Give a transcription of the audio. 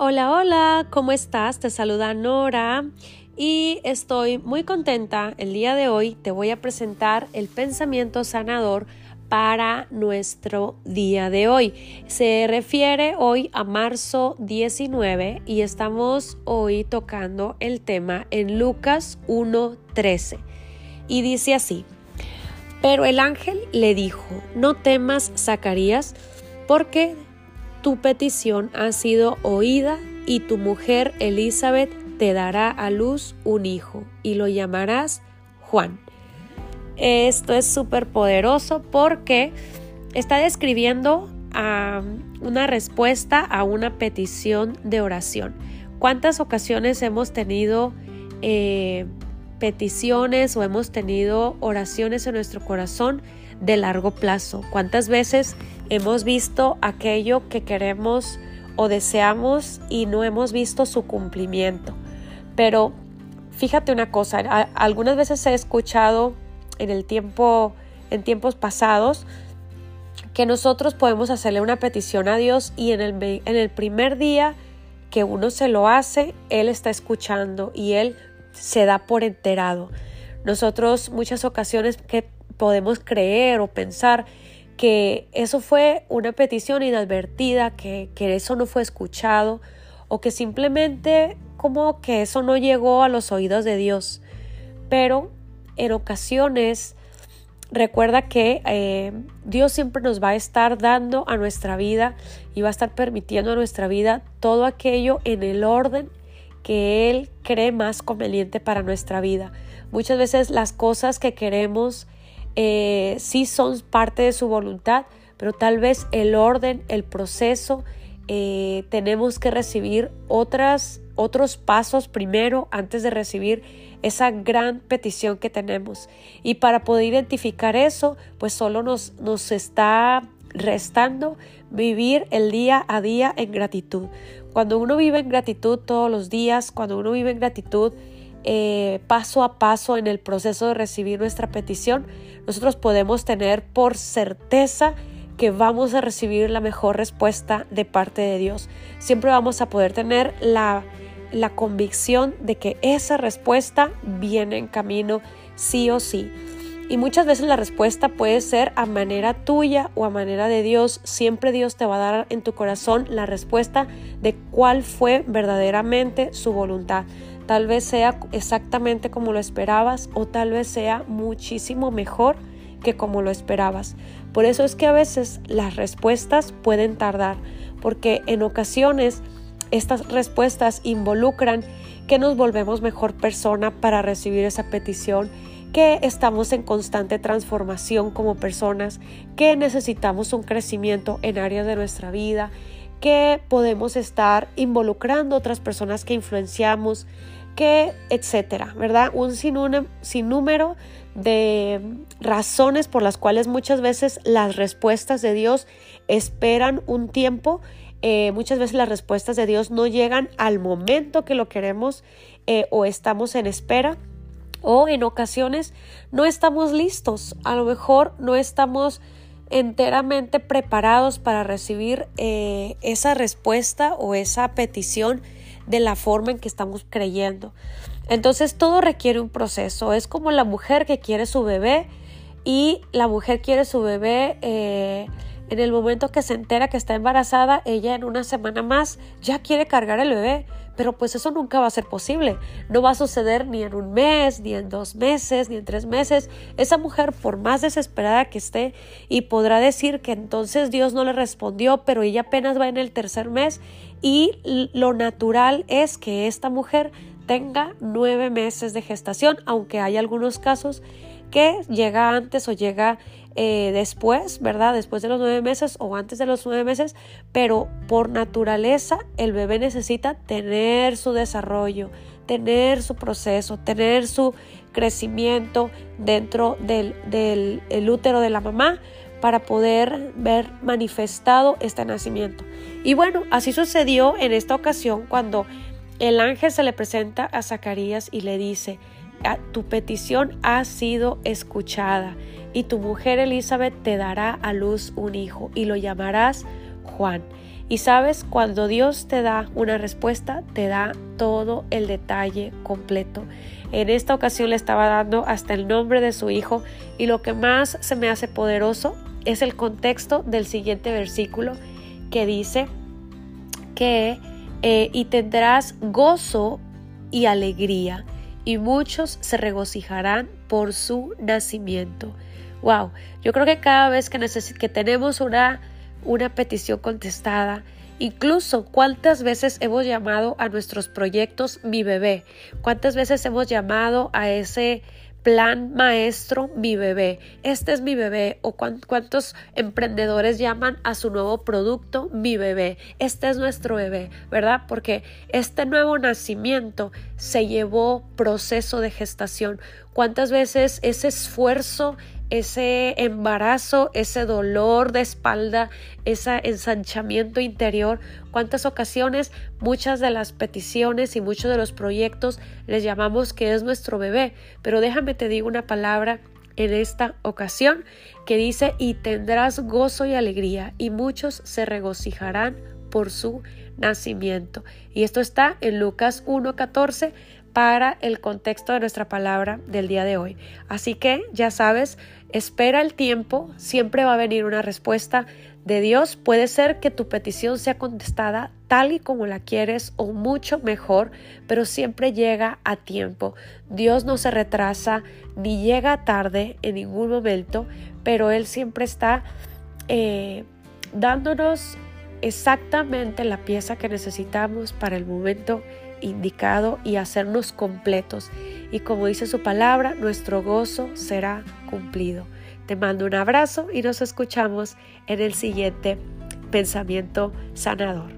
Hola, hola, ¿cómo estás? Te saluda Nora y estoy muy contenta. El día de hoy te voy a presentar el pensamiento sanador para nuestro día de hoy. Se refiere hoy a marzo 19 y estamos hoy tocando el tema en Lucas 1.13 y dice así. Pero el ángel le dijo, no temas, Zacarías, porque tu petición ha sido oída y tu mujer Elizabeth te dará a luz un hijo y lo llamarás Juan. Esto es súper poderoso porque está describiendo una respuesta a una petición de oración. ¿Cuántas ocasiones hemos tenido eh, peticiones o hemos tenido oraciones en nuestro corazón de largo plazo? ¿Cuántas veces hemos visto aquello que queremos o deseamos y no hemos visto su cumplimiento? Pero fíjate una cosa, algunas veces he escuchado en el tiempo, en tiempos pasados, que nosotros podemos hacerle una petición a Dios y en el, en el primer día que uno se lo hace, Él está escuchando y Él se da por enterado. Nosotros muchas ocasiones que podemos creer o pensar que eso fue una petición inadvertida, que, que eso no fue escuchado o que simplemente como que eso no llegó a los oídos de Dios. Pero en ocasiones recuerda que eh, Dios siempre nos va a estar dando a nuestra vida y va a estar permitiendo a nuestra vida todo aquello en el orden que Él cree más conveniente para nuestra vida. Muchas veces las cosas que queremos eh, sí son parte de su voluntad, pero tal vez el orden, el proceso, eh, tenemos que recibir otras, otros pasos primero antes de recibir esa gran petición que tenemos. Y para poder identificar eso, pues solo nos, nos está restando vivir el día a día en gratitud. Cuando uno vive en gratitud todos los días, cuando uno vive en gratitud eh, paso a paso en el proceso de recibir nuestra petición, nosotros podemos tener por certeza que vamos a recibir la mejor respuesta de parte de Dios. Siempre vamos a poder tener la, la convicción de que esa respuesta viene en camino sí o sí. Y muchas veces la respuesta puede ser a manera tuya o a manera de Dios. Siempre Dios te va a dar en tu corazón la respuesta de cuál fue verdaderamente su voluntad. Tal vez sea exactamente como lo esperabas o tal vez sea muchísimo mejor que como lo esperabas. Por eso es que a veces las respuestas pueden tardar, porque en ocasiones estas respuestas involucran que nos volvemos mejor persona para recibir esa petición que estamos en constante transformación como personas, que necesitamos un crecimiento en áreas de nuestra vida, que podemos estar involucrando otras personas que influenciamos, etcétera, ¿verdad? Un sinnúmero de razones por las cuales muchas veces las respuestas de Dios esperan un tiempo. Eh, muchas veces las respuestas de Dios no llegan al momento que lo queremos eh, o estamos en espera o en ocasiones no estamos listos, a lo mejor no estamos enteramente preparados para recibir eh, esa respuesta o esa petición de la forma en que estamos creyendo. Entonces todo requiere un proceso. Es como la mujer que quiere su bebé y la mujer quiere su bebé eh, en el momento que se entera que está embarazada, ella en una semana más ya quiere cargar el bebé pero pues eso nunca va a ser posible. No va a suceder ni en un mes, ni en dos meses, ni en tres meses. Esa mujer, por más desesperada que esté, y podrá decir que entonces Dios no le respondió, pero ella apenas va en el tercer mes y lo natural es que esta mujer tenga nueve meses de gestación, aunque hay algunos casos que llega antes o llega eh, después, ¿verdad? Después de los nueve meses o antes de los nueve meses, pero por naturaleza el bebé necesita tener su desarrollo, tener su proceso, tener su crecimiento dentro del, del útero de la mamá para poder ver manifestado este nacimiento. Y bueno, así sucedió en esta ocasión cuando el ángel se le presenta a Zacarías y le dice, tu petición ha sido escuchada y tu mujer Elizabeth te dará a luz un hijo y lo llamarás Juan. Y sabes, cuando Dios te da una respuesta, te da todo el detalle completo. En esta ocasión le estaba dando hasta el nombre de su hijo y lo que más se me hace poderoso es el contexto del siguiente versículo que dice que eh, y tendrás gozo y alegría y muchos se regocijarán por su nacimiento. Wow, yo creo que cada vez que, que tenemos una una petición contestada. Incluso cuántas veces hemos llamado a nuestros proyectos mi bebé, cuántas veces hemos llamado a ese plan maestro mi bebé, este es mi bebé o cuántos emprendedores llaman a su nuevo producto mi bebé, este es nuestro bebé, ¿verdad? Porque este nuevo nacimiento se llevó proceso de gestación. ¿Cuántas veces ese esfuerzo ese embarazo, ese dolor de espalda, ese ensanchamiento interior. ¿Cuántas ocasiones muchas de las peticiones y muchos de los proyectos les llamamos que es nuestro bebé? Pero déjame te digo una palabra en esta ocasión que dice y tendrás gozo y alegría y muchos se regocijarán por su nacimiento. Y esto está en Lucas 1.14 para el contexto de nuestra palabra del día de hoy. Así que ya sabes, espera el tiempo, siempre va a venir una respuesta de Dios. Puede ser que tu petición sea contestada tal y como la quieres o mucho mejor, pero siempre llega a tiempo. Dios no se retrasa ni llega tarde en ningún momento, pero Él siempre está eh, dándonos exactamente la pieza que necesitamos para el momento indicado y hacernos completos. Y como dice su palabra, nuestro gozo será cumplido. Te mando un abrazo y nos escuchamos en el siguiente pensamiento sanador.